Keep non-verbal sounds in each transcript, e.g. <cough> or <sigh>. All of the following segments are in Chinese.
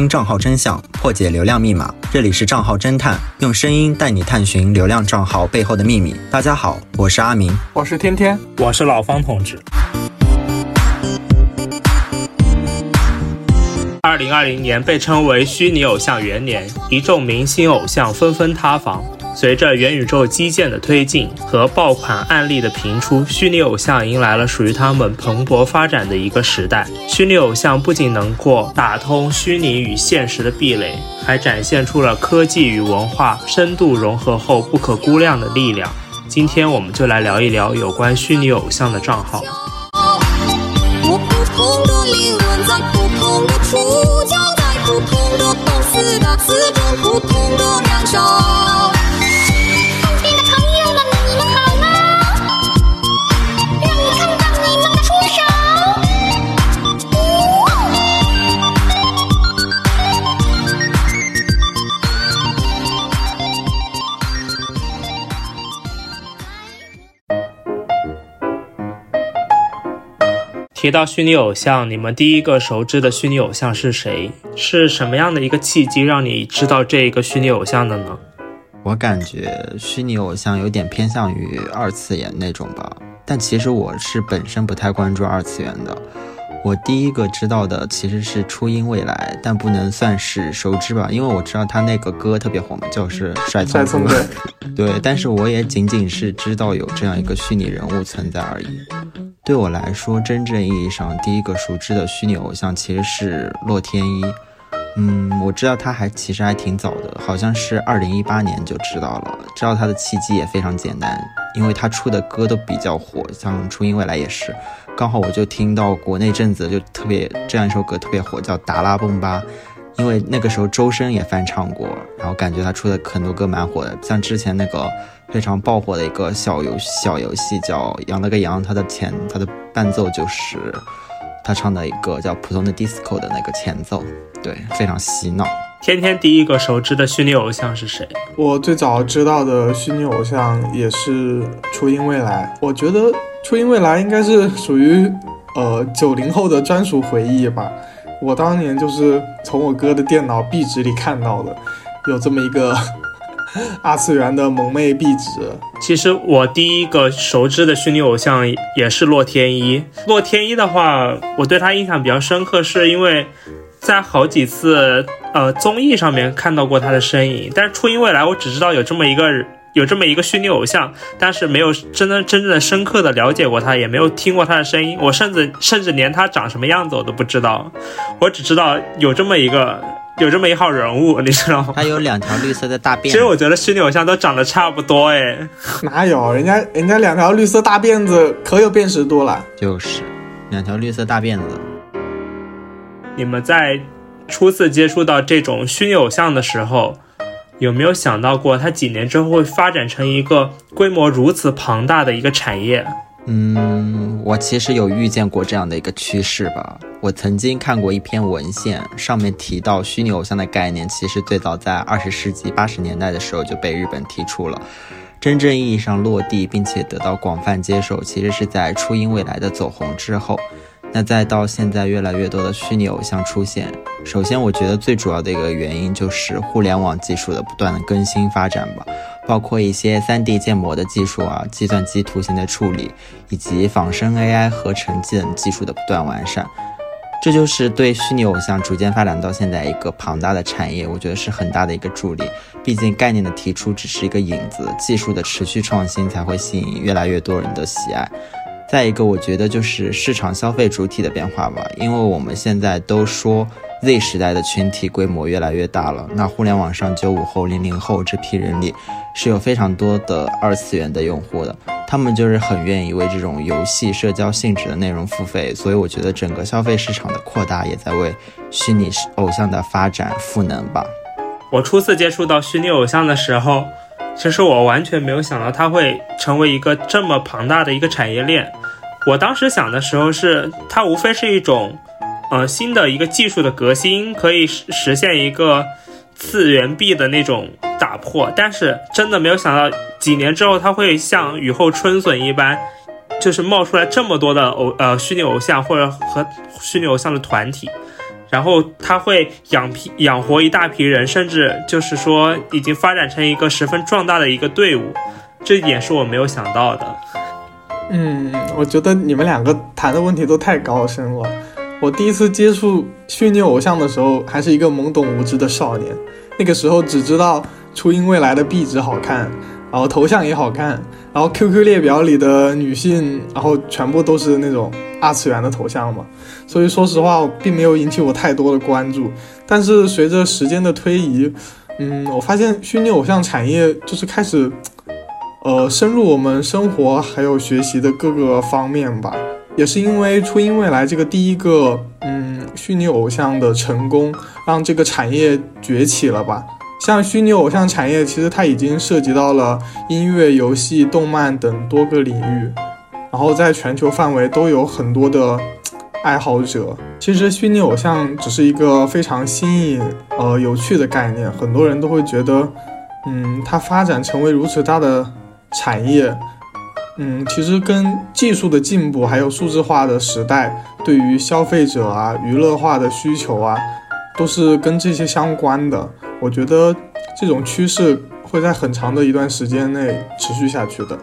听账号真相，破解流量密码。这里是账号侦探，用声音带你探寻流量账号背后的秘密。大家好，我是阿明，我是天天，我是老方同志。二零二零年被称为虚拟偶像元年，一众明星偶像纷纷塌房。随着元宇宙基建的推进和爆款案例的频出，虚拟偶像迎来了属于他们蓬勃发展的一个时代。虚拟偶像不仅能够打通虚拟与现实的壁垒，还展现出了科技与文化深度融合后不可估量的力量。今天我们就来聊一聊有关虚拟偶像的账号。提到虚拟偶像，你们第一个熟知的虚拟偶像是谁？是什么样的一个契机让你知道这一个虚拟偶像的呢？我感觉虚拟偶像有点偏向于二次元那种吧，但其实我是本身不太关注二次元的。我第一个知道的其实是初音未来，但不能算是熟知吧，因为我知道他那个歌特别火嘛，就是帅聪哥。<laughs> 对，但是我也仅仅是知道有这样一个虚拟人物存在而已。对我来说，真正意义上第一个熟知的虚拟偶像其实是洛天依。嗯，我知道他还其实还挺早的，好像是二零一八年就知道了。知道他的契机也非常简单，因为他出的歌都比较火，像初音未来也是。刚好我就听到国内阵子就特别这样一首歌特别火，叫《达拉崩吧》，因为那个时候周深也翻唱过，然后感觉他出的很多歌蛮火的，像之前那个。非常爆火的一个小游小游戏叫《养了个羊》，它的前它的伴奏就是他唱的一个叫《普通的 disco》的那个前奏，对，非常洗脑。天天第一个熟知的虚拟偶像是谁？我最早知道的虚拟偶像也是初音未来。我觉得初音未来应该是属于呃九零后的专属回忆吧。我当年就是从我哥的电脑壁纸里看到的，有这么一个。<laughs> 二次元的萌妹壁纸。其实我第一个熟知的虚拟偶像也是洛天依。洛天依的话，我对她印象比较深刻，是因为在好几次呃综艺上面看到过他的身影。但是初音未来，我只知道有这么一个有这么一个虚拟偶像，但是没有真的真正的深刻的了解过他，也没有听过他的声音。我甚至甚至连他长什么样子我都不知道，我只知道有这么一个。<laughs> 有这么一号人物，你知道吗？他有两条绿色的大辫子。其实我觉得虚拟偶像都长得差不多哎。哪有？人家人家两条绿色大辫子可有辨识度了。就是，两条绿色大辫子。你们在初次接触到这种虚拟偶像的时候，有没有想到过，它几年之后会发展成一个规模如此庞大的一个产业？嗯，我其实有预见过这样的一个趋势吧。我曾经看过一篇文献，上面提到虚拟偶像的概念，其实最早在二十世纪八十年代的时候就被日本提出了，真正意义上落地并且得到广泛接受，其实是在初音未来的走红之后。那再到现在，越来越多的虚拟偶像出现。首先，我觉得最主要的一个原因就是互联网技术的不断的更新发展吧，包括一些 3D 建模的技术啊、计算机图形的处理，以及仿生 AI 合成技能技术的不断完善。这就是对虚拟偶像逐渐发展到现在一个庞大的产业，我觉得是很大的一个助力。毕竟概念的提出只是一个影子，技术的持续创新才会吸引越来越多人的喜爱。再一个，我觉得就是市场消费主体的变化吧，因为我们现在都说 Z 时代的群体规模越来越大了，那互联网上九五后、零零后这批人里是有非常多的二次元的用户的，他们就是很愿意为这种游戏社交性质的内容付费，所以我觉得整个消费市场的扩大也在为虚拟偶像的发展赋能吧。我初次接触到虚拟偶像的时候。其实我完全没有想到它会成为一个这么庞大的一个产业链。我当时想的时候是，它无非是一种，呃，新的一个技术的革新，可以实实现一个次元壁的那种打破。但是真的没有想到，几年之后它会像雨后春笋一般，就是冒出来这么多的偶呃虚拟偶像或者和虚拟偶像的团体。然后它会养批养活一大批人，甚至就是说已经发展成一个十分壮大的一个队伍，这一点是我没有想到的。嗯，我觉得你们两个谈的问题都太高深了。我第一次接触虚拟偶像的时候，还是一个懵懂无知的少年，那个时候只知道初音未来的壁纸好看，然后头像也好看，然后 QQ 列表里的女性，然后全部都是那种二次元的头像嘛。所以说实话，并没有引起我太多的关注。但是随着时间的推移，嗯，我发现虚拟偶像产业就是开始。呃，深入我们生活还有学习的各个方面吧，也是因为初音未来这个第一个嗯虚拟偶像的成功，让这个产业崛起了吧。像虚拟偶像产业，其实它已经涉及到了音乐、游戏、动漫等多个领域，然后在全球范围都有很多的爱好者。其实虚拟偶像只是一个非常新颖、呃有趣的概念，很多人都会觉得，嗯，它发展成为如此大的。产业，嗯，其实跟技术的进步，还有数字化的时代，对于消费者啊、娱乐化的需求啊，都是跟这些相关的。我觉得这种趋势会在很长的一段时间内持续下去的。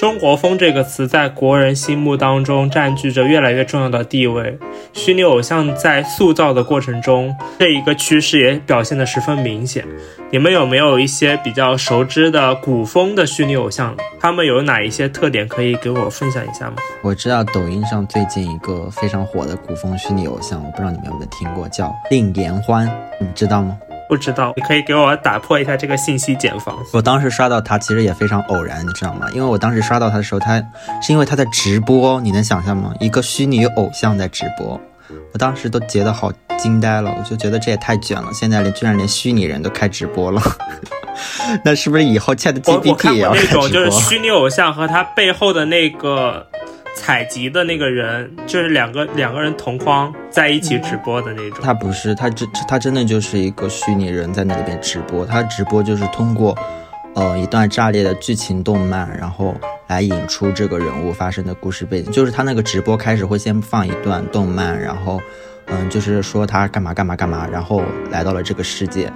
中国风这个词在国人心目当中占据着越来越重要的地位。虚拟偶像在塑造的过程中，这一个趋势也表现得十分明显。你们有没有一些比较熟知的古风的虚拟偶像？他们有哪一些特点可以给我分享一下吗？我知道抖音上最近一个非常火的古风虚拟偶像，我不知道你们有没有听过，叫令颜欢，你知道吗？不知道，你可以给我打破一下这个信息茧房。我当时刷到他，其实也非常偶然，你知道吗？因为我当时刷到他的时候，他是因为他在直播，你能想象吗？一个虚拟偶像在直播，我当时都觉得好惊呆了，我就觉得这也太卷了。现在连居然连虚拟人都开直播了，<laughs> 那是不是以后 Chat GPT 也要那种就是虚拟偶像和他背后的那个。采集的那个人就是两个两个人同框在一起直播的那种。他不是，他真他真的就是一个虚拟人在那里边直播。他直播就是通过，呃，一段炸裂的剧情动漫，然后来引出这个人物发生的故事背景。就是他那个直播开始会先放一段动漫，然后，嗯，就是说他干嘛干嘛干嘛，然后来到了这个世界，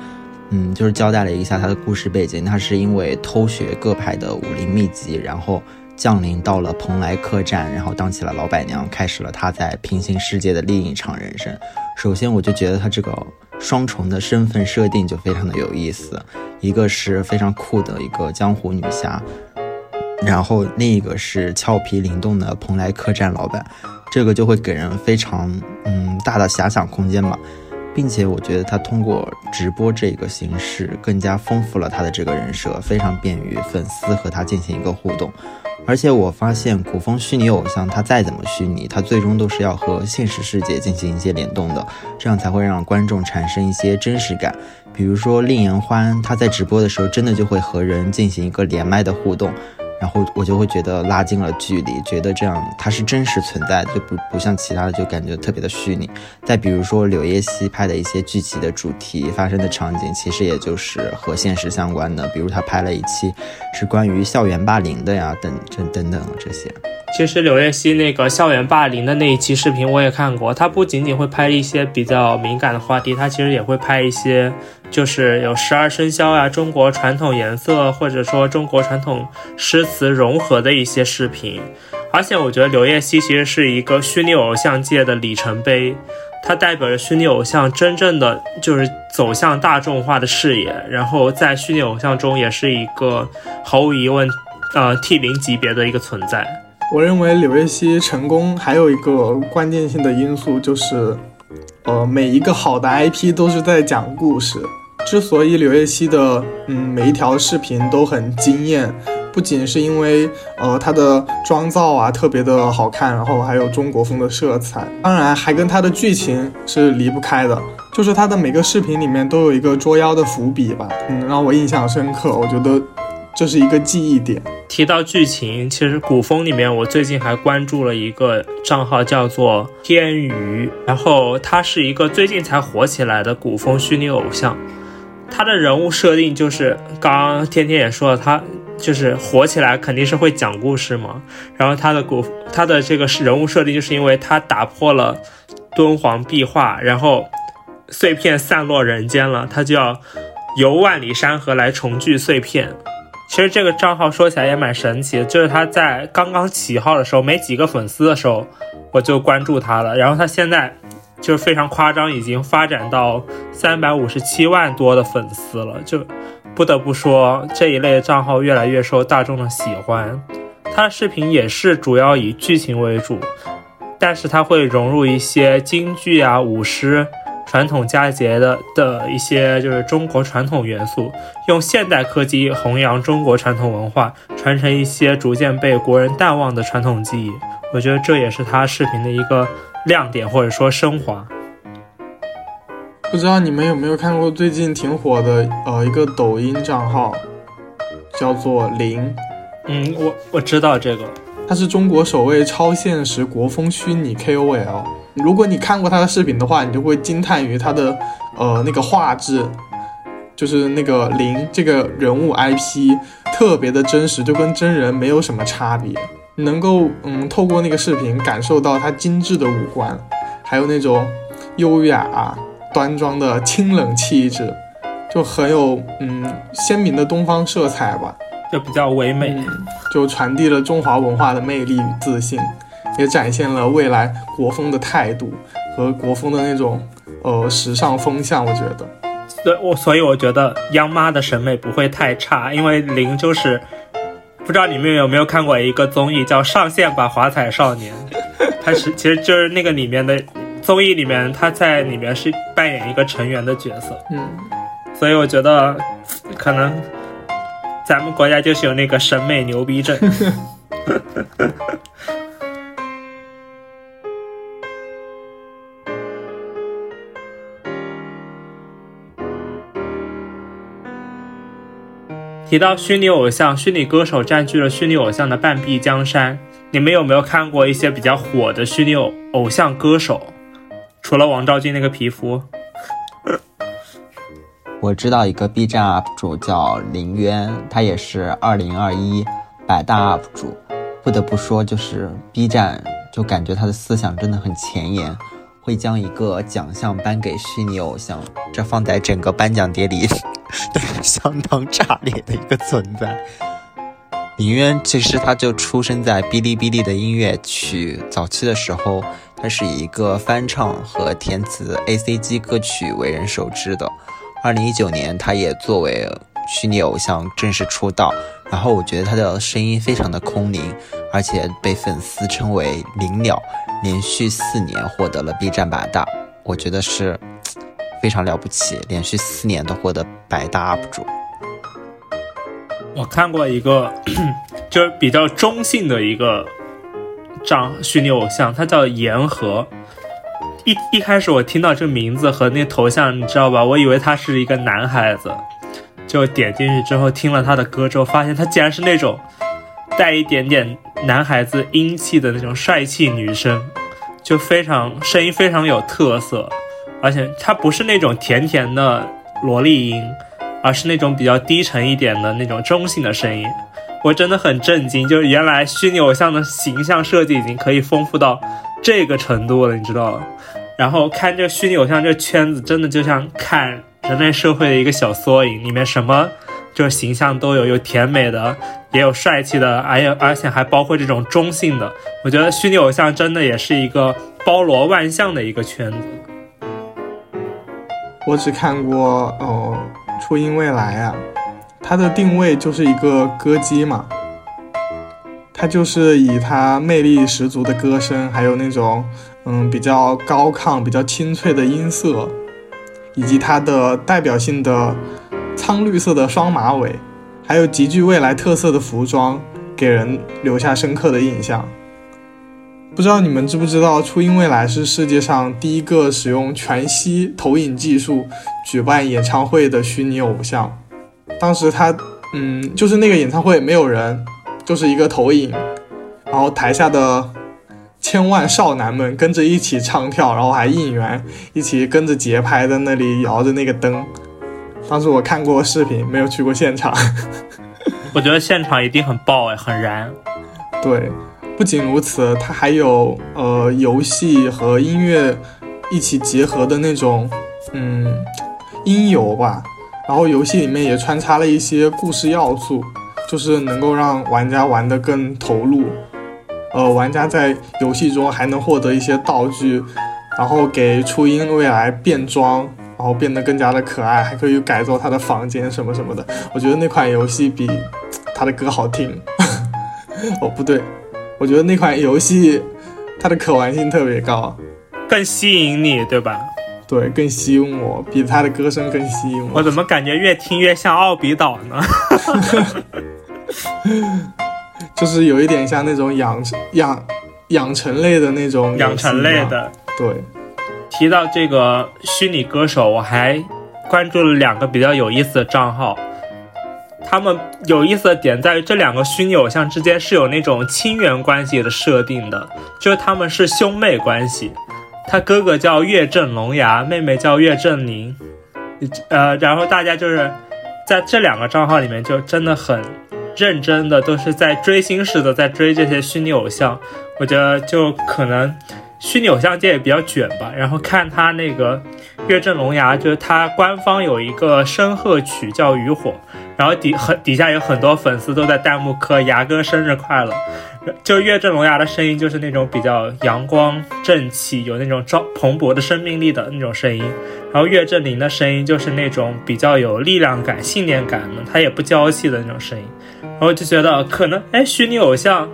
嗯，就是交代了一下他的故事背景。他是因为偷学各派的武林秘籍，然后。降临到了蓬莱客栈，然后当起了老板娘，开始了她在平行世界的另一场人生。首先，我就觉得她这个双重的身份设定就非常的有意思，一个是非常酷的一个江湖女侠，然后另一个是俏皮灵动的蓬莱客栈老板，这个就会给人非常嗯大的遐想空间嘛，并且我觉得她通过直播这个形式，更加丰富了她的这个人设，非常便于粉丝和她进行一个互动。而且我发现古风虚拟偶像，它再怎么虚拟，它最终都是要和现实世界进行一些联动的，这样才会让观众产生一些真实感。比如说令颜欢，他在直播的时候，真的就会和人进行一个连麦的互动。然后我就会觉得拉近了距离，觉得这样它是真实存在的，就不不像其他的就感觉特别的虚拟。再比如说柳叶熙拍的一些剧集的主题发生的场景，其实也就是和现实相关的，比如他拍了一期是关于校园霸凌的呀，等等等等这些。其实柳叶熙那个校园霸凌的那一期视频我也看过，他不仅仅会拍一些比较敏感的话题，他其实也会拍一些，就是有十二生肖啊、中国传统颜色或者说中国传统诗词融合的一些视频。而且我觉得柳叶熙其实是一个虚拟偶像界的里程碑，它代表着虚拟偶像真正的就是走向大众化的视野，然后在虚拟偶像中也是一个毫无疑问，呃 T 零级别的一个存在。我认为柳叶熙成功还有一个关键性的因素就是，呃，每一个好的 IP 都是在讲故事。之所以柳叶熙的嗯每一条视频都很惊艳，不仅是因为呃她的妆造啊特别的好看，然后还有中国风的色彩，当然还跟她的剧情是离不开的。就是她的每个视频里面都有一个捉妖的伏笔吧，嗯，让我印象深刻。我觉得。这是一个记忆点。提到剧情，其实古风里面，我最近还关注了一个账号，叫做天娱，然后他是一个最近才火起来的古风虚拟偶像。他的人物设定就是，刚刚天天也说了，他就是火起来肯定是会讲故事嘛。然后他的古他的这个人物设定，就是因为他打破了敦煌壁画，然后碎片散落人间了，他就要游万里山河来重聚碎片。其实这个账号说起来也蛮神奇的，就是他在刚刚起号的时候没几个粉丝的时候，我就关注他了。然后他现在就是非常夸张，已经发展到三百五十七万多的粉丝了。就不得不说这一类账号越来越受大众的喜欢。他的视频也是主要以剧情为主，但是他会融入一些京剧啊、舞狮。传统佳节的的一些就是中国传统元素，用现代科技弘扬中国传统文化，传承一些逐渐被国人淡忘的传统技艺。我觉得这也是他视频的一个亮点，或者说升华。不知道你们有没有看过最近挺火的呃一个抖音账号，叫做零。嗯，我我知道这个，它是中国首位超现实国风虚拟 KOL。如果你看过他的视频的话，你就会惊叹于他的，呃，那个画质，就是那个零这个人物 IP 特别的真实，就跟真人没有什么差别。能够嗯透过那个视频感受到他精致的五官，还有那种优雅端庄的清冷气质，就很有嗯鲜明的东方色彩吧，就比较唯美，就传递了中华文化的魅力与自信。也展现了未来国风的态度和国风的那种呃时尚风向，我觉得。对，我所以我觉得央妈的审美不会太差，因为林就是不知道你们有没有看过一个综艺叫《上线吧华彩少年》，<laughs> 他是其实就是那个里面的综艺里面他在里面是扮演一个成员的角色，嗯，所以我觉得可能咱们国家就是有那个审美牛逼症。<laughs> 提到虚拟偶像，虚拟歌手占据了虚拟偶像的半壁江山。你们有没有看过一些比较火的虚拟偶偶像歌手？除了王昭君那个皮肤，我知道一个 B 站 UP 主叫林渊，他也是二零二一百大 UP 主。不得不说，就是 B 站，就感觉他的思想真的很前沿，会将一个奖项颁给虚拟偶像，这放在整个颁奖典礼。都是相当炸裂的一个存在。林渊其实他就出生在哔哩哔哩的音乐区，早期的时候他是以一个翻唱和填词 A C G 歌曲为人熟知的。二零一九年，他也作为虚拟偶像正式出道。然后我觉得他的声音非常的空灵，而且被粉丝称为“灵鸟”，连续四年获得了 B 站百大，我觉得是。非常了不起，连续四年都获得百大 UP 主。我看过一个，<clears throat> 就是比较中性的一个账虚拟偶像，他叫言和。一一开始我听到这名字和那头像，你知道吧？我以为他是一个男孩子，就点进去之后听了他的歌之后，发现他竟然是那种带一点点男孩子英气的那种帅气女生，就非常声音非常有特色。而且它不是那种甜甜的萝莉音，而是那种比较低沉一点的那种中性的声音。我真的很震惊，就是原来虚拟偶像的形象设计已经可以丰富到这个程度了，你知道吗？然后看这虚拟偶像这圈子，真的就像看人类社会的一个小缩影，里面什么就是形象都有，有甜美的，也有帅气的，还有而且还包括这种中性的。我觉得虚拟偶像真的也是一个包罗万象的一个圈子。我只看过，呃，初音未来啊，它的定位就是一个歌姬嘛，它就是以它魅力十足的歌声，还有那种，嗯，比较高亢、比较清脆的音色，以及它的代表性的苍绿色的双马尾，还有极具未来特色的服装，给人留下深刻的印象。不知道你们知不知道，初音未来是世界上第一个使用全息投影技术举办演唱会的虚拟偶像。当时他，嗯，就是那个演唱会没有人，就是一个投影，然后台下的千万少男们跟着一起唱跳，然后还应援，一起跟着节拍在那里摇着那个灯。当时我看过视频，没有去过现场。<laughs> 我觉得现场一定很爆哎，很燃。对，不仅如此，它还有呃游戏和音乐一起结合的那种嗯音游吧。然后游戏里面也穿插了一些故事要素，就是能够让玩家玩得更投入。呃，玩家在游戏中还能获得一些道具，然后给初音未来变装，然后变得更加的可爱，还可以改造他的房间什么什么的。我觉得那款游戏比他的歌好听。<laughs> 哦，不对，我觉得那款游戏它的可玩性特别高，更吸引你，对吧？对，更吸引我，比他的歌声更吸引我。我怎么感觉越听越像奥比岛呢？<laughs> 就是有一点像那种养养养成类的那种养成类的。对，提到这个虚拟歌手，我还关注了两个比较有意思的账号。他们有意思的点在于，这两个虚拟偶像之间是有那种亲缘关系的设定的，就是他们是兄妹关系。他哥哥叫岳正龙牙，妹妹叫岳正宁。呃，然后大家就是在这两个账号里面，就真的很。认真的都是在追星似的在追这些虚拟偶像，我觉得就可能虚拟偶像界也比较卷吧。然后看他那个岳正龙牙，就是他官方有一个声鹤曲叫《渔火》，然后底很底下有很多粉丝都在弹幕磕牙哥生日快乐。就岳正龙牙的声音就是那种比较阳光正气，有那种朝蓬勃的生命力的那种声音。然后岳正林的声音就是那种比较有力量感、信念感的，他也不娇气的那种声音。然后就觉得可能，哎，虚拟偶像，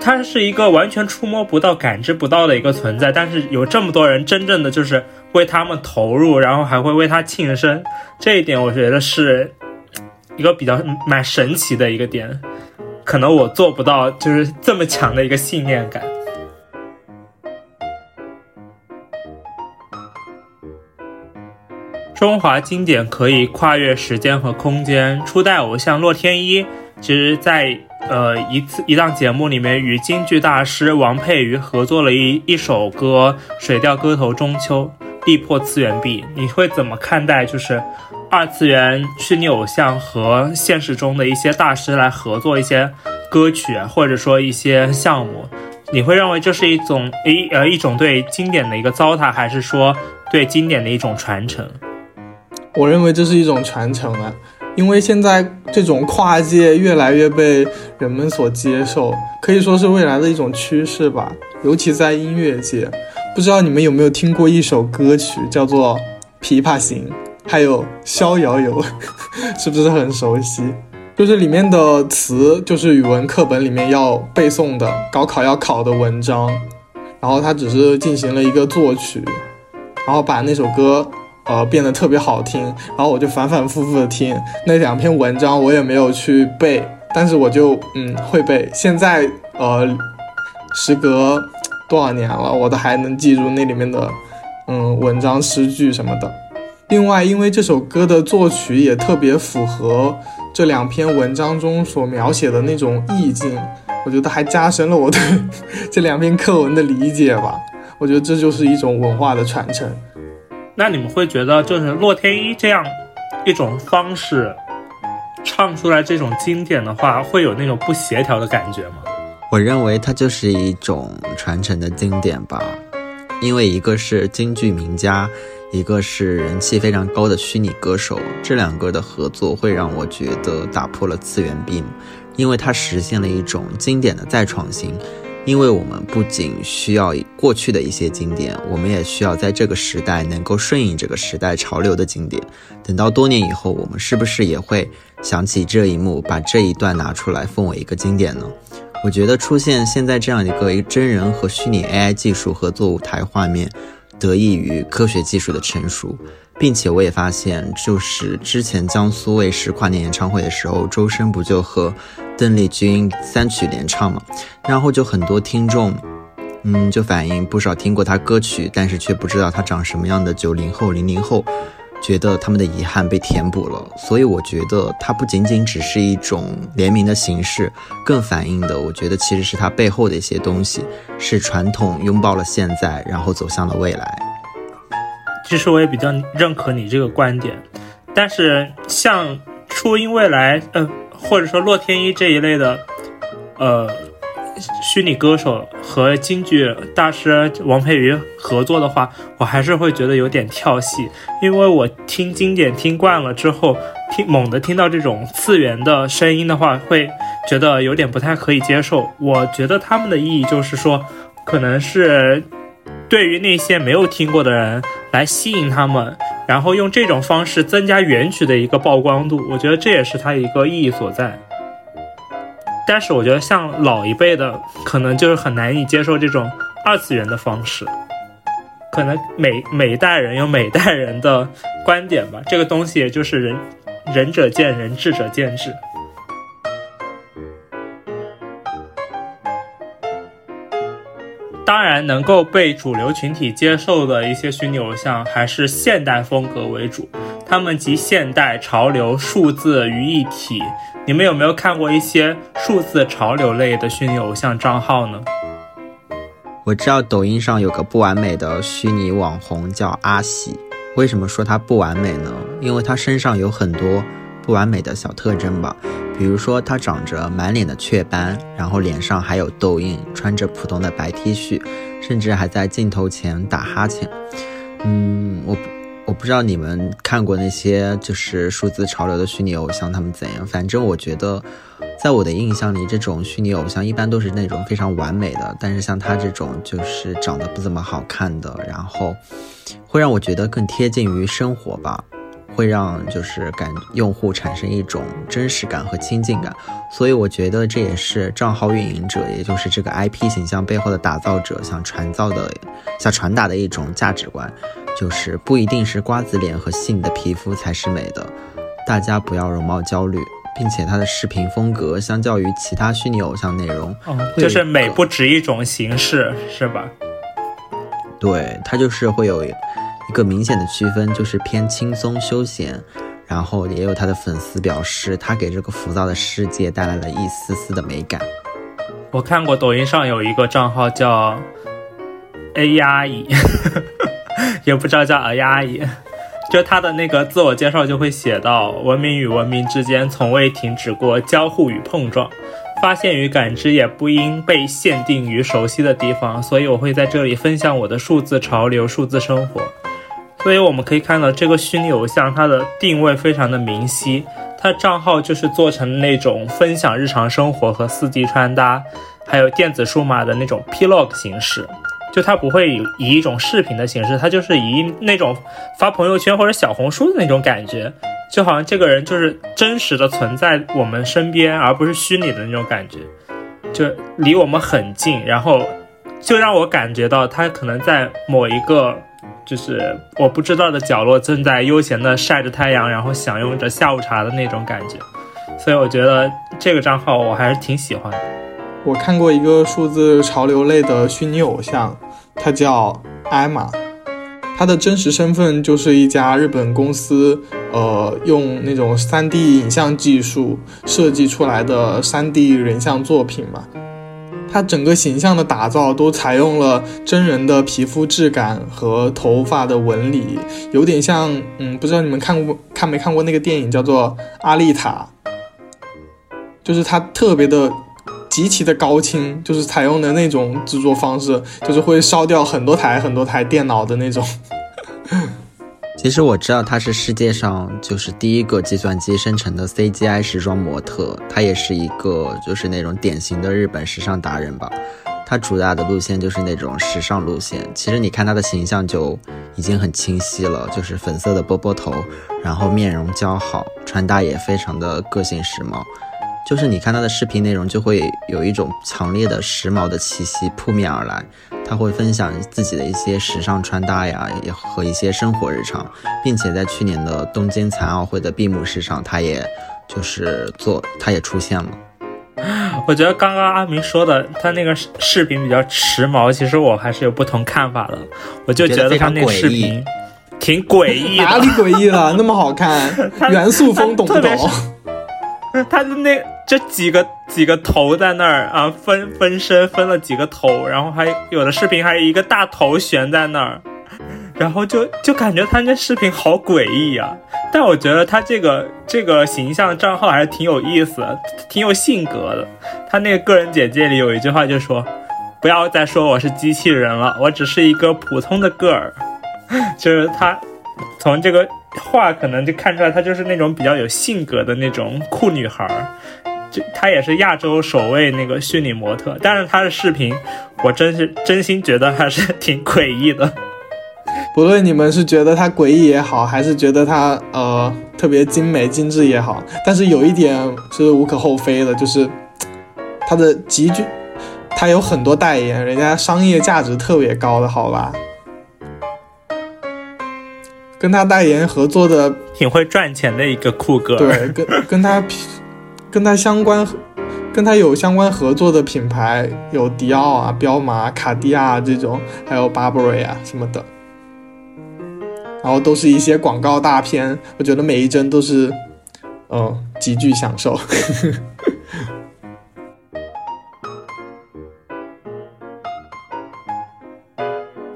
他是一个完全触摸不到、感知不到的一个存在，但是有这么多人真正的就是为他们投入，然后还会为他庆生，这一点我觉得是一个比较蛮神奇的一个点。可能我做不到，就是这么强的一个信念感。中华经典可以跨越时间和空间，初代偶像洛天依。其实，在呃一次一档节目里面，与京剧大师王佩瑜合作了一一首歌《水调歌头·中秋》，力破次元壁。你会怎么看待？就是二次元虚拟偶像和现实中的一些大师来合作一些歌曲，或者说一些项目，你会认为这是一种一呃一种对经典的一个糟蹋，还是说对经典的一种传承？我认为这是一种传承啊。因为现在这种跨界越来越被人们所接受，可以说是未来的一种趋势吧。尤其在音乐界，不知道你们有没有听过一首歌曲，叫做《琵琶行》，还有《逍遥游》，<laughs> 是不是很熟悉？就是里面的词，就是语文课本里面要背诵的，高考要考的文章。然后他只是进行了一个作曲，然后把那首歌。呃，变得特别好听，然后我就反反复复的听那两篇文章，我也没有去背，但是我就嗯会背。现在呃，时隔多少年了，我都还能记住那里面的嗯文章诗句什么的。另外，因为这首歌的作曲也特别符合这两篇文章中所描写的那种意境，我觉得还加深了我对 <laughs> 这两篇课文的理解吧。我觉得这就是一种文化的传承。那你们会觉得，就是洛天依这样一种方式唱出来这种经典的话，会有那种不协调的感觉吗？我认为它就是一种传承的经典吧，因为一个是京剧名家，一个是人气非常高的虚拟歌手，这两个的合作会让我觉得打破了次元壁，因为它实现了一种经典的再创新。因为我们不仅需要过去的一些经典，我们也需要在这个时代能够顺应这个时代潮流的经典。等到多年以后，我们是不是也会想起这一幕，把这一段拿出来奉为一个经典呢？我觉得出现现在这样一个真人和虚拟 AI 技术合作舞台画面，得益于科学技术的成熟。并且我也发现，就是之前江苏卫视跨年演唱会的时候，周深不就和邓丽君三曲连唱嘛？然后就很多听众，嗯，就反映不少听过他歌曲，但是却不知道他长什么样的九零后、零零后，觉得他们的遗憾被填补了。所以我觉得它不仅仅只是一种联名的形式，更反映的，我觉得其实是它背后的一些东西，是传统拥抱了现在，然后走向了未来。其实我也比较认可你这个观点，但是像初音未来，呃，或者说洛天依这一类的，呃，虚拟歌手和京剧大师王佩瑜合作的话，我还是会觉得有点跳戏，因为我听经典听惯了之后，听猛地听到这种次元的声音的话，会觉得有点不太可以接受。我觉得他们的意义就是说，可能是对于那些没有听过的人来吸引他们。然后用这种方式增加原曲的一个曝光度，我觉得这也是它一个意义所在。但是我觉得像老一辈的，可能就是很难以接受这种二次元的方式。可能每每一代人有每代人的观点吧，这个东西也就是仁仁者见仁，智者见智。当然，能够被主流群体接受的一些虚拟偶像，还是现代风格为主。他们集现代潮流、数字于一体。你们有没有看过一些数字潮流类的虚拟偶像账号呢？我知道抖音上有个不完美的虚拟网红叫阿喜。为什么说他不完美呢？因为他身上有很多不完美的小特征吧。比如说，他长着满脸的雀斑，然后脸上还有痘印，穿着普通的白 T 恤，甚至还在镜头前打哈欠。嗯，我不知道你们看过那些就是数字潮流的虚拟偶像他们怎样，反正我觉得，在我的印象里，这种虚拟偶像一般都是那种非常完美的，但是像他这种就是长得不怎么好看的，然后会让我觉得更贴近于生活吧。会让就是感用户产生一种真实感和亲近感，所以我觉得这也是账号运营者，也就是这个 IP 形象背后的打造者想传造的、想传达的一种价值观，就是不一定是瓜子脸和细腻的皮肤才是美的，大家不要容貌焦虑，并且他的视频风格相较于其他虚拟偶像内容，就是美不止一种形式，是吧？对，它就是会有。一个明显的区分就是偏轻松休闲，然后也有他的粉丝表示，他给这个浮躁的世界带来了一丝丝的美感。我看过抖音上有一个账号叫 A 压乙，<laughs> 也不知道叫 A 阿姨，就他的那个自我介绍就会写到：文明与文明之间从未停止过交互与碰撞，发现与感知也不应被限定于熟悉的地方，所以我会在这里分享我的数字潮流、数字生活。所以我们可以看到，这个虚拟偶像它的定位非常的明晰，它账号就是做成那种分享日常生活和四季穿搭，还有电子数码的那种 Plog 形式，就它不会以以一种视频的形式，它就是以那种发朋友圈或者小红书的那种感觉，就好像这个人就是真实的存在我们身边，而不是虚拟的那种感觉，就离我们很近，然后就让我感觉到他可能在某一个。就是我不知道的角落，正在悠闲的晒着太阳，然后享用着下午茶的那种感觉，所以我觉得这个账号我还是挺喜欢的。我看过一个数字潮流类的虚拟偶像，他叫艾玛，他的真实身份就是一家日本公司，呃，用那种 3D 影像技术设计出来的 3D 人像作品嘛。它整个形象的打造都采用了真人的皮肤质感和头发的纹理，有点像，嗯，不知道你们看过看没看过那个电影叫做《阿丽塔》，就是它特别的极其的高清，就是采用的那种制作方式，就是会烧掉很多台很多台电脑的那种。其实我知道他是世界上就是第一个计算机生成的 CGI 时装模特，他也是一个就是那种典型的日本时尚达人吧。他主打的路线就是那种时尚路线。其实你看他的形象就已经很清晰了，就是粉色的波波头，然后面容姣好，穿搭也非常的个性时髦。就是你看他的视频内容，就会有一种强烈的时髦的气息扑面而来。他会分享自己的一些时尚穿搭呀，也和一些生活日常，并且在去年的东京残奥会的闭幕式上，他也就是做，他也出现了。我觉得刚刚阿明说的他那个视频比较时髦，其实我还是有不同看法的。我就觉得他那个视频挺诡异，哪里诡异了？那么好看，<laughs> 元素风懂不懂？<laughs> 他的那这几个几个头在那儿啊，分分身分了几个头，然后还有的视频还有一个大头悬在那儿，然后就就感觉他那视频好诡异啊。但我觉得他这个这个形象账号还是挺有意思的，挺有性格的。他那个个人简介里有一句话就说：“不要再说我是机器人了，我只是一个普通的 girl。<laughs> ”就是他从这个话可能就看出来，他就是那种比较有性格的那种酷女孩儿。就她也是亚洲首位那个虚拟模特，但是他的视频，我真是真心觉得还是挺诡异的。不论你们是觉得他诡异也好，还是觉得他呃特别精美精致也好，但是有一点是无可厚非的，就是他的极具，他有很多代言，人家商业价值特别高的，好吧？跟他代言合作的，挺会赚钱的一个酷哥。对，跟跟她。跟他相关，跟他有相关合作的品牌有迪奥啊、彪马、卡地亚这种，还有 Burberry 啊什么的，然后都是一些广告大片，我觉得每一帧都是，嗯，极具享受。<laughs>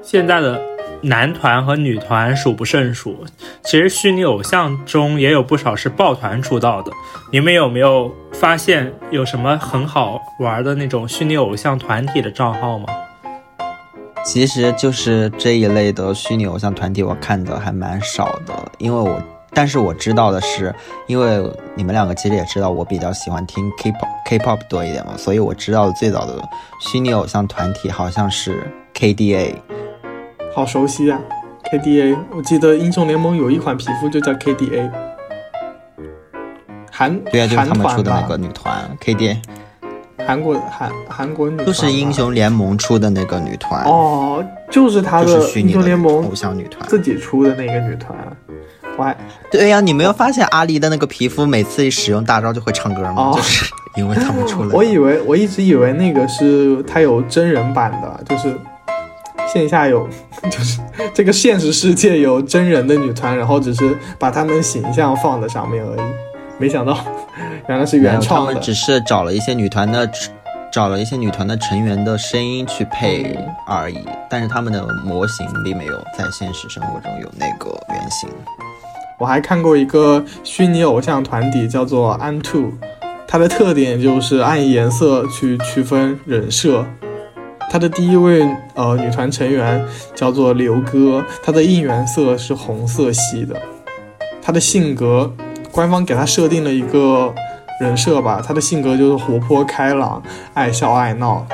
现在的。男团和女团数不胜数，其实虚拟偶像中也有不少是抱团出道的。你们有没有发现有什么很好玩的那种虚拟偶像团体的账号吗？其实就是这一类的虚拟偶像团体，我看的还蛮少的。因为我，但是我知道的是，因为你们两个其实也知道，我比较喜欢听 K-pop K-pop 多一点嘛，所以我知道的最早的虚拟偶像团体好像是 KDA。好熟悉啊，KDA，我记得英雄联盟有一款皮肤就叫 KDA，韩对啊，就是他们出的那个女团 KDA，韩国韩韩国女团，就是英雄联盟出的那个女团。哦，就是他的英雄联盟偶像女团。自己出的那个女团，我还对呀，你没有发现阿狸的那个皮肤每次一使用大招就会唱歌吗？就是因为他们出了，<laughs> 我以为我一直以为那个是他有真人版的，就是。线下有，<laughs> 就是这个现实世界有真人的女团，然后只是把她们形象放在上面而已。没想到，<laughs> 原来是原创的。他们只是找了一些女团的，找了一些女团的成员的声音去配而已。但是他们的模型并没有在现实生活中有那个原型。我还看过一个虚拟偶像团体，叫做安兔，它的特点就是按颜色去区分人设。她的第一位呃女团成员叫做刘歌，她的应援色是红色系的。她的性格，官方给她设定了一个人设吧，她的性格就是活泼开朗、爱笑爱闹，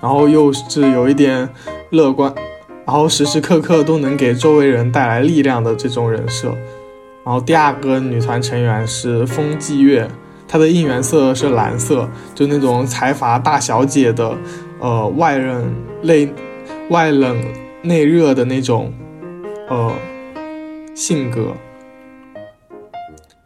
然后又是有一点乐观，然后时时刻刻都能给周围人带来力量的这种人设。然后第二个女团成员是风纪月。她的应援色是蓝色，就那种财阀大小姐的，呃，外冷内外冷内热的那种，呃，性格。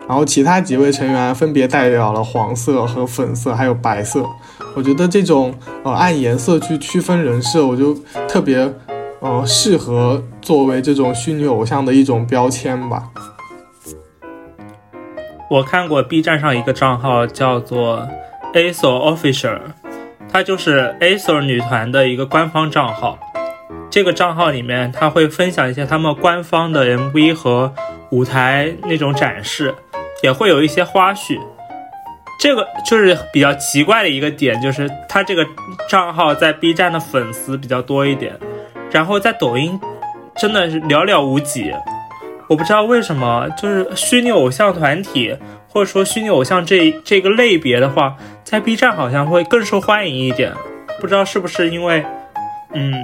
然后其他几位成员分别代表了黄色和粉色，还有白色。我觉得这种呃按颜色去区分人设，我就特别呃适合作为这种虚拟偶像的一种标签吧。我看过 B 站上一个账号叫做 ASO Official，它就是 ASO 女团的一个官方账号。这个账号里面，他会分享一些他们官方的 MV 和舞台那种展示，也会有一些花絮。这个就是比较奇怪的一个点，就是他这个账号在 B 站的粉丝比较多一点，然后在抖音真的是寥寥无几。我不知道为什么，就是虚拟偶像团体，或者说虚拟偶像这这个类别的话，在 B 站好像会更受欢迎一点。不知道是不是因为，嗯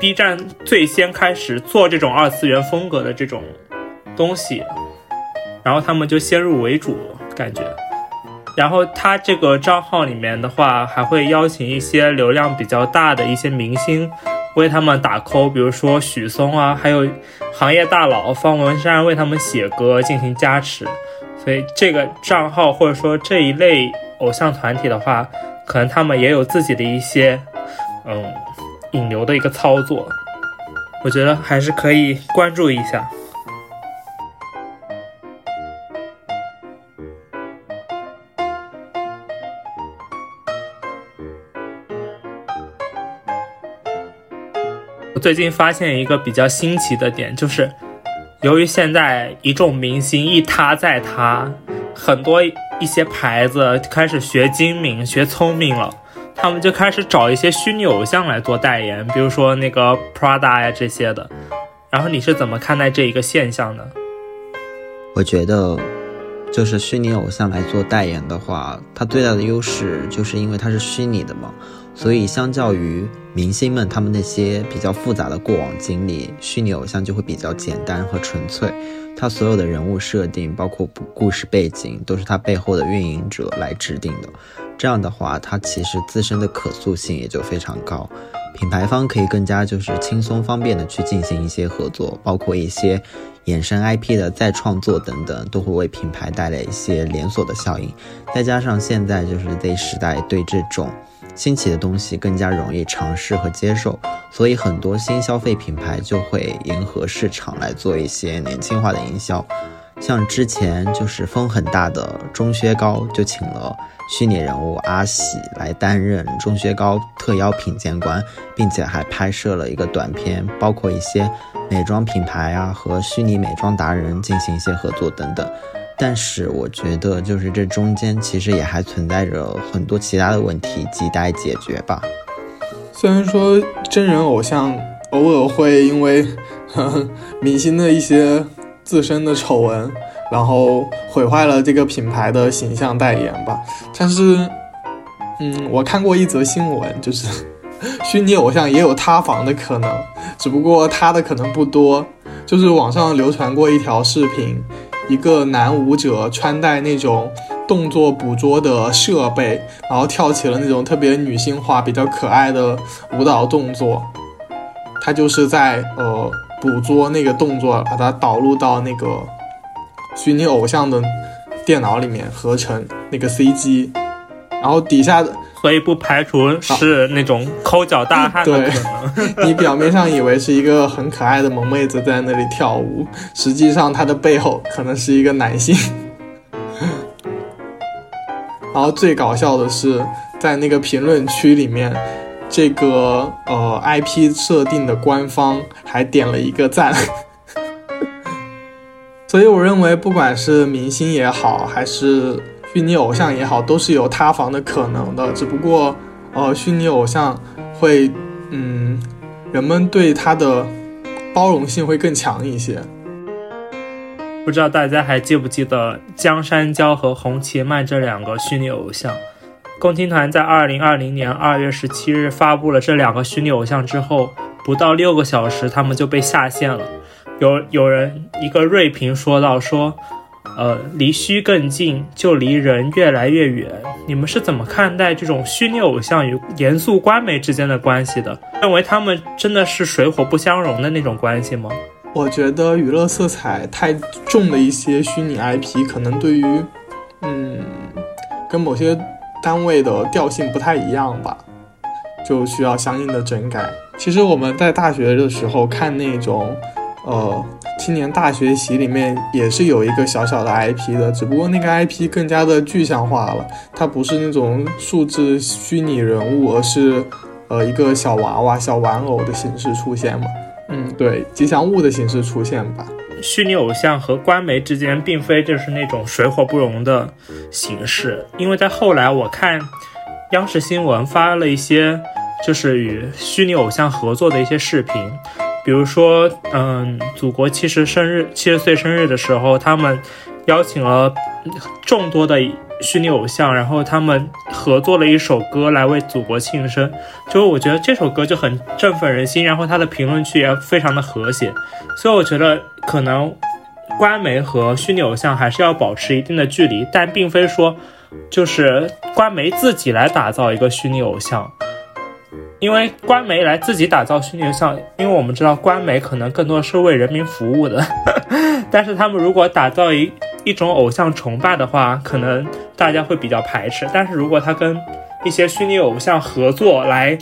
，B 站最先开始做这种二次元风格的这种东西，然后他们就先入为主感觉。然后他这个账号里面的话，还会邀请一些流量比较大的一些明星。为他们打 call，比如说许嵩啊，还有行业大佬方文山为他们写歌进行加持，所以这个账号或者说这一类偶像团体的话，可能他们也有自己的一些嗯引流的一个操作，我觉得还是可以关注一下。最近发现一个比较新奇的点，就是由于现在一众明星一塌再塌，很多一些牌子开始学精明、学聪明了，他们就开始找一些虚拟偶像来做代言，比如说那个 Prada 呀这些的。然后你是怎么看待这一个现象呢？我觉得，就是虚拟偶像来做代言的话，它最大的优势就是因为它是虚拟的嘛，所以相较于明星们他们那些比较复杂的过往经历，虚拟偶像就会比较简单和纯粹。它所有的人物设定，包括故事背景，都是它背后的运营者来制定的。这样的话，它其实自身的可塑性也就非常高。品牌方可以更加就是轻松方便的去进行一些合作，包括一些衍生 IP 的再创作等等，都会为品牌带来一些连锁的效应。再加上现在就是 Z 时代对这种新奇的东西更加容易尝试和接受，所以很多新消费品牌就会迎合市场来做一些年轻化的营销。像之前就是风很大的钟薛高就请了。虚拟人物阿喜来担任钟薛高特邀品鉴官，并且还拍摄了一个短片，包括一些美妆品牌啊和虚拟美妆达人进行一些合作等等。但是我觉得，就是这中间其实也还存在着很多其他的问题亟待解决吧。虽然说真人偶像偶尔会因为呵呵明星的一些自身的丑闻。然后毁坏了这个品牌的形象代言吧。但是，嗯，我看过一则新闻，就是 <laughs> 虚拟偶像也有塌房的可能，只不过塌的可能不多。就是网上流传过一条视频，一个男舞者穿戴那种动作捕捉的设备，然后跳起了那种特别女性化、比较可爱的舞蹈动作。他就是在呃捕捉那个动作，把它导入到那个。虚拟偶像的电脑里面合成那个 CG，然后底下的，所以不排除是那种抠脚大汉的可能。<laughs> 你表面上以为是一个很可爱的萌妹子在那里跳舞，实际上她的背后可能是一个男性。然后最搞笑的是，在那个评论区里面，这个呃 IP 设定的官方还点了一个赞。<laughs> 所以我认为，不管是明星也好，还是虚拟偶像也好，都是有塌房的可能的。只不过，呃，虚拟偶像会，嗯，人们对他的包容性会更强一些。不知道大家还记不记得江山娇和红旗漫这两个虚拟偶像？共青团在二零二零年二月十七日发布了这两个虚拟偶像之后，不到六个小时，他们就被下线了。有有人一个锐评说到说，呃，离虚更近，就离人越来越远。你们是怎么看待这种虚拟偶像与严肃官媒之间的关系的？认为他们真的是水火不相容的那种关系吗？我觉得娱乐色彩太重的一些虚拟 IP，可能对于，嗯，跟某些单位的调性不太一样吧，就需要相应的整改。其实我们在大学的时候看那种。呃，青年大学习里面也是有一个小小的 IP 的，只不过那个 IP 更加的具象化了，它不是那种数字虚拟人物，而是呃一个小娃娃、小玩偶的形式出现嘛。嗯，对，吉祥物的形式出现吧。虚拟偶像和官媒之间并非就是那种水火不容的形式，因为在后来我看央视新闻发了一些就是与虚拟偶像合作的一些视频。比如说，嗯，祖国七十生日、七十岁生日的时候，他们邀请了众多的虚拟偶像，然后他们合作了一首歌来为祖国庆生。就我觉得这首歌就很振奋人心，然后他的评论区也非常的和谐。所以我觉得可能官媒和虚拟偶像还是要保持一定的距离，但并非说就是官媒自己来打造一个虚拟偶像。因为官媒来自己打造虚拟偶像，因为我们知道官媒可能更多是为人民服务的，<laughs> 但是他们如果打造一一种偶像崇拜的话，可能大家会比较排斥。但是如果他跟一些虚拟偶像合作来，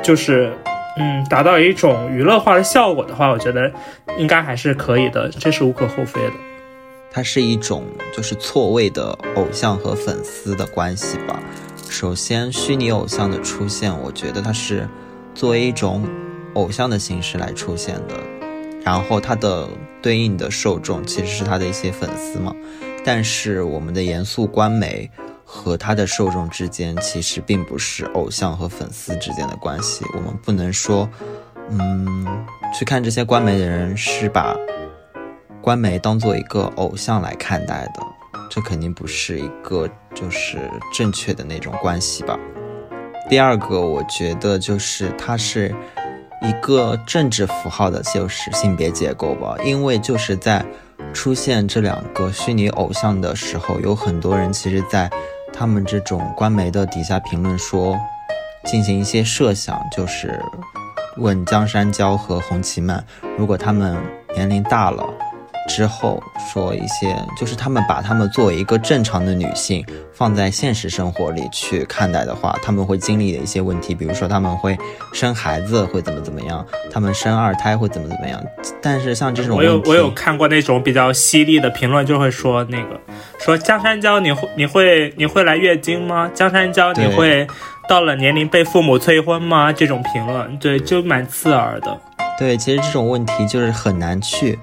就是嗯达到一种娱乐化的效果的话，我觉得应该还是可以的，这是无可厚非的。它是一种就是错位的偶像和粉丝的关系吧。首先，虚拟偶像的出现，我觉得它是作为一种偶像的形式来出现的。然后它的对应的受众其实是他的一些粉丝嘛。但是我们的严肃官媒和他的受众之间其实并不是偶像和粉丝之间的关系，我们不能说，嗯，去看这些官媒的人是把官媒当做一个偶像来看待的，这肯定不是一个就是正确的那种关系吧。第二个，我觉得就是它是一个政治符号的，就是性别结构吧，因为就是在。出现这两个虚拟偶像的时候，有很多人其实，在他们这种官媒的底下评论说，进行一些设想，就是问江山娇和洪琪曼，如果他们年龄大了。之后说一些，就是他们把他们作为一个正常的女性放在现实生活里去看待的话，他们会经历的一些问题，比如说他们会生孩子会怎么怎么样，他们生二胎会怎么怎么样。但是像这种，我有我有看过那种比较犀利的评论，就会说那个说江山娇，你会你会你会来月经吗？江山娇，你会到了年龄被父母催婚吗？这种评论，对，就蛮刺耳的。对，其实这种问题就是很难去。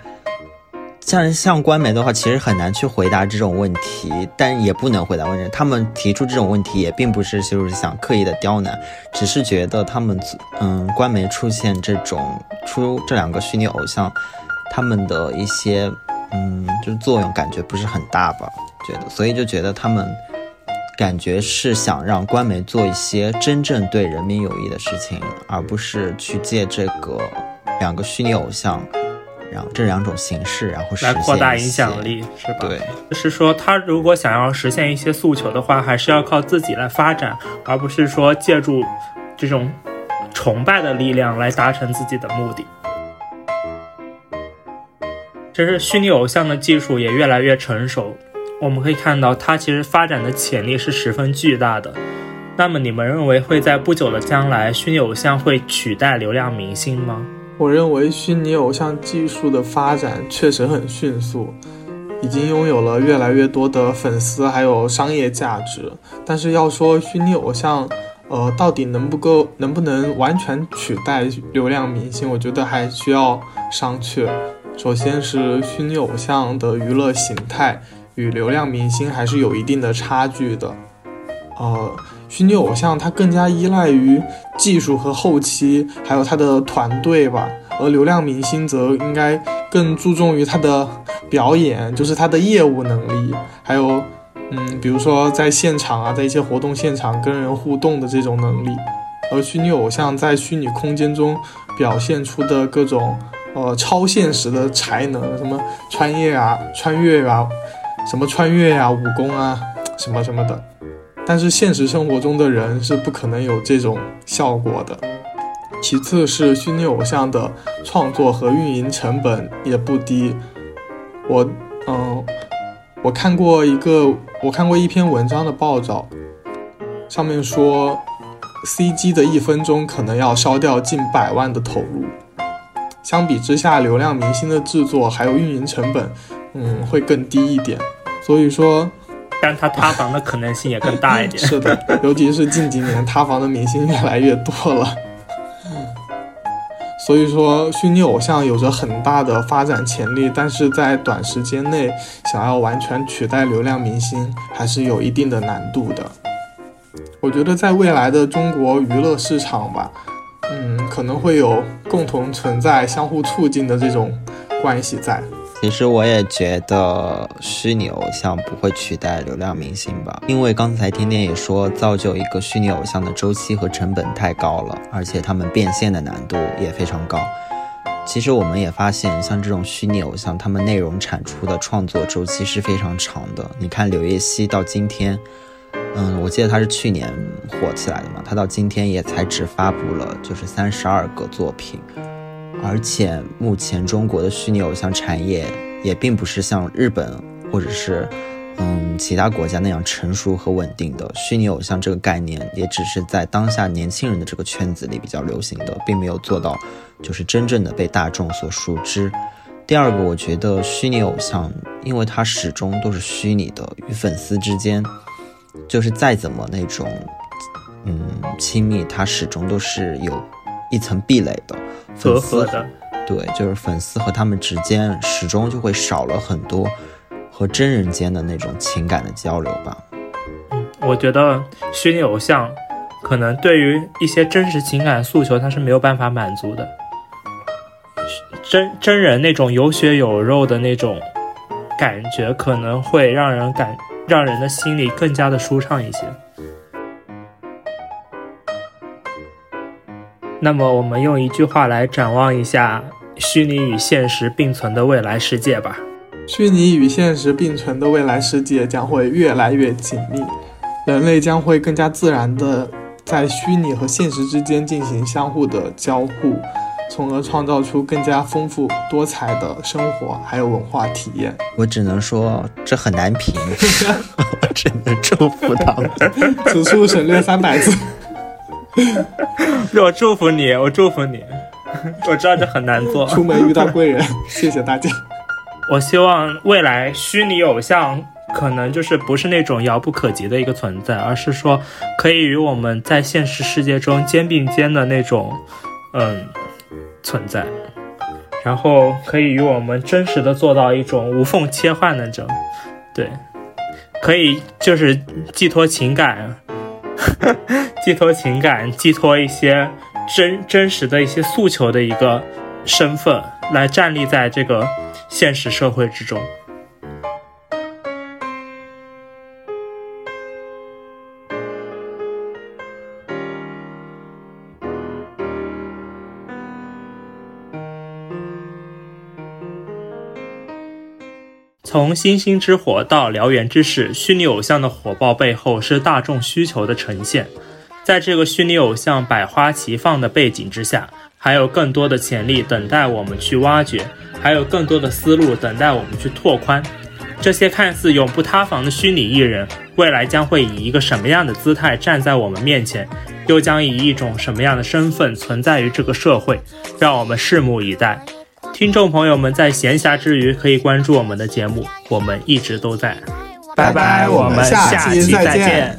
像像官媒的话，其实很难去回答这种问题，但也不能回答问题。他们提出这种问题，也并不是就是想刻意的刁难，只是觉得他们嗯，官媒出现这种出这两个虚拟偶像，他们的一些嗯，就是作用感觉不是很大吧？觉得，所以就觉得他们感觉是想让官媒做一些真正对人民有益的事情，而不是去借这个两个虚拟偶像。然后这两种形式，然后来扩大影响力，是吧？对，就是说，他如果想要实现一些诉求的话，还是要靠自己来发展，而不是说借助这种崇拜的力量来达成自己的目的。其实，虚拟偶像的技术也越来越成熟，我们可以看到，它其实发展的潜力是十分巨大的。那么，你们认为会在不久的将来，虚拟偶像会取代流量明星吗？我认为虚拟偶像技术的发展确实很迅速，已经拥有了越来越多的粉丝，还有商业价值。但是要说虚拟偶像，呃，到底能不够，能不能完全取代流量明星？我觉得还需要商榷。首先是虚拟偶像的娱乐形态与流量明星还是有一定的差距的，呃。虚拟偶像它更加依赖于技术和后期，还有他的团队吧，而流量明星则应该更注重于他的表演，就是他的业务能力，还有，嗯，比如说在现场啊，在一些活动现场跟人互动的这种能力。而虚拟偶像在虚拟空间中表现出的各种呃超现实的才能，什么穿越啊、穿越啊、什么穿越呀、武功啊、什么什么的。但是现实生活中的人是不可能有这种效果的。其次是虚拟偶像的创作和运营成本也不低。我，嗯，我看过一个，我看过一篇文章的报道，上面说，CG 的一分钟可能要烧掉近百万的投入。相比之下，流量明星的制作还有运营成本，嗯，会更低一点。所以说。但他塌房的可能性也更大一点。<laughs> 是的，尤其是近几年塌房的明星越来越多了。<laughs> 所以说，虚拟偶像有着很大的发展潜力，但是在短时间内想要完全取代流量明星，还是有一定的难度的。我觉得在未来的中国娱乐市场吧，嗯，可能会有共同存在、相互促进的这种关系在。其实我也觉得虚拟偶像不会取代流量明星吧，因为刚才天天也说，造就一个虚拟偶像的周期和成本太高了，而且他们变现的难度也非常高。其实我们也发现，像这种虚拟偶像，他们内容产出的创作周期是非常长的。你看柳叶熙到今天，嗯，我记得他是去年火起来的嘛，他到今天也才只发布了就是三十二个作品。而且目前中国的虚拟偶像产业也并不是像日本或者是嗯其他国家那样成熟和稳定的。虚拟偶像这个概念也只是在当下年轻人的这个圈子里比较流行的，并没有做到就是真正的被大众所熟知。第二个，我觉得虚拟偶像，因为它始终都是虚拟的，与粉丝之间就是再怎么那种嗯亲密，它始终都是有。一层壁垒的粉丝的，对，就是粉丝和他们之间始终就会少了很多和真人间的那种情感的交流吧。嗯，我觉得虚拟偶像可能对于一些真实情感诉求，他是没有办法满足的。真真人那种有血有肉的那种感觉，可能会让人感让人的心里更加的舒畅一些。那么，我们用一句话来展望一下虚拟与现实并存的未来世界吧。虚拟与现实并存的未来世界将会越来越紧密，人类将会更加自然的在虚拟和现实之间进行相互的交互，从而创造出更加丰富多彩的生活还有文化体验。我只能说这很难评，<laughs> 我只能祝福他们。此处省略三百字。<laughs> 我祝福你，我祝福你。<laughs> 我知道这很难做。出门遇到贵人，<laughs> 谢谢大家。我希望未来虚拟偶像可能就是不是那种遥不可及的一个存在，而是说可以与我们在现实世界中肩并肩的那种，嗯，存在。然后可以与我们真实的做到一种无缝切换那种，对，可以就是寄托情感。<laughs> 寄托情感，寄托一些真真实的一些诉求的一个身份，来站立在这个现实社会之中。从星星之火到燎原之势，虚拟偶像的火爆背后是大众需求的呈现。在这个虚拟偶像百花齐放的背景之下，还有更多的潜力等待我们去挖掘，还有更多的思路等待我们去拓宽。这些看似永不塌房的虚拟艺人，未来将会以一个什么样的姿态站在我们面前？又将以一种什么样的身份存在于这个社会？让我们拭目以待。听众朋友们，在闲暇之余可以关注我们的节目，我们一直都在。拜拜，我们下期再见。